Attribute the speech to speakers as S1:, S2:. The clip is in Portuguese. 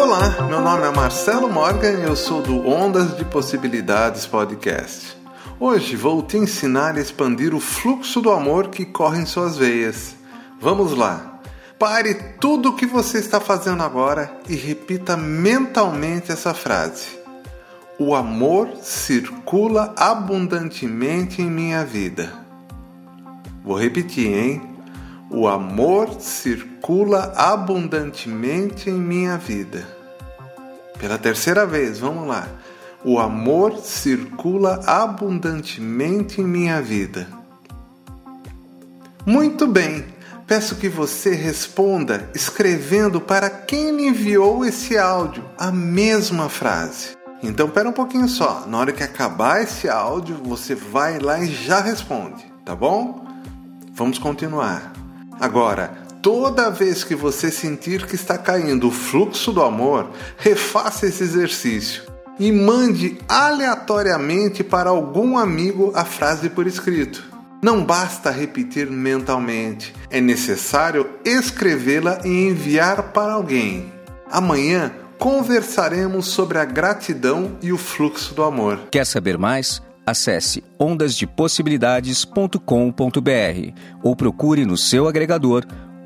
S1: Olá, meu nome é Marcelo Morgan e eu sou do Ondas de Possibilidades Podcast. Hoje vou te ensinar a expandir o fluxo do amor que corre em suas veias. Vamos lá! Pare tudo o que você está fazendo agora e repita mentalmente essa frase. O amor circula abundantemente em minha vida. Vou repetir, hein? O amor circula abundantemente em minha vida. Pela terceira vez, vamos lá. O amor circula abundantemente em minha vida. Muito bem. Peço que você responda escrevendo para quem lhe enviou esse áudio a mesma frase. Então, pera um pouquinho só. Na hora que acabar esse áudio, você vai lá e já responde, tá bom? Vamos continuar. Agora, toda vez que você sentir que está caindo o fluxo do amor, refaça esse exercício e mande aleatoriamente para algum amigo a frase por escrito. Não basta repetir mentalmente, é necessário escrevê-la e enviar para alguém. Amanhã conversaremos sobre a gratidão e o fluxo do amor.
S2: Quer saber mais? Acesse ondasdepossibilidades.com.br ou procure no seu agregador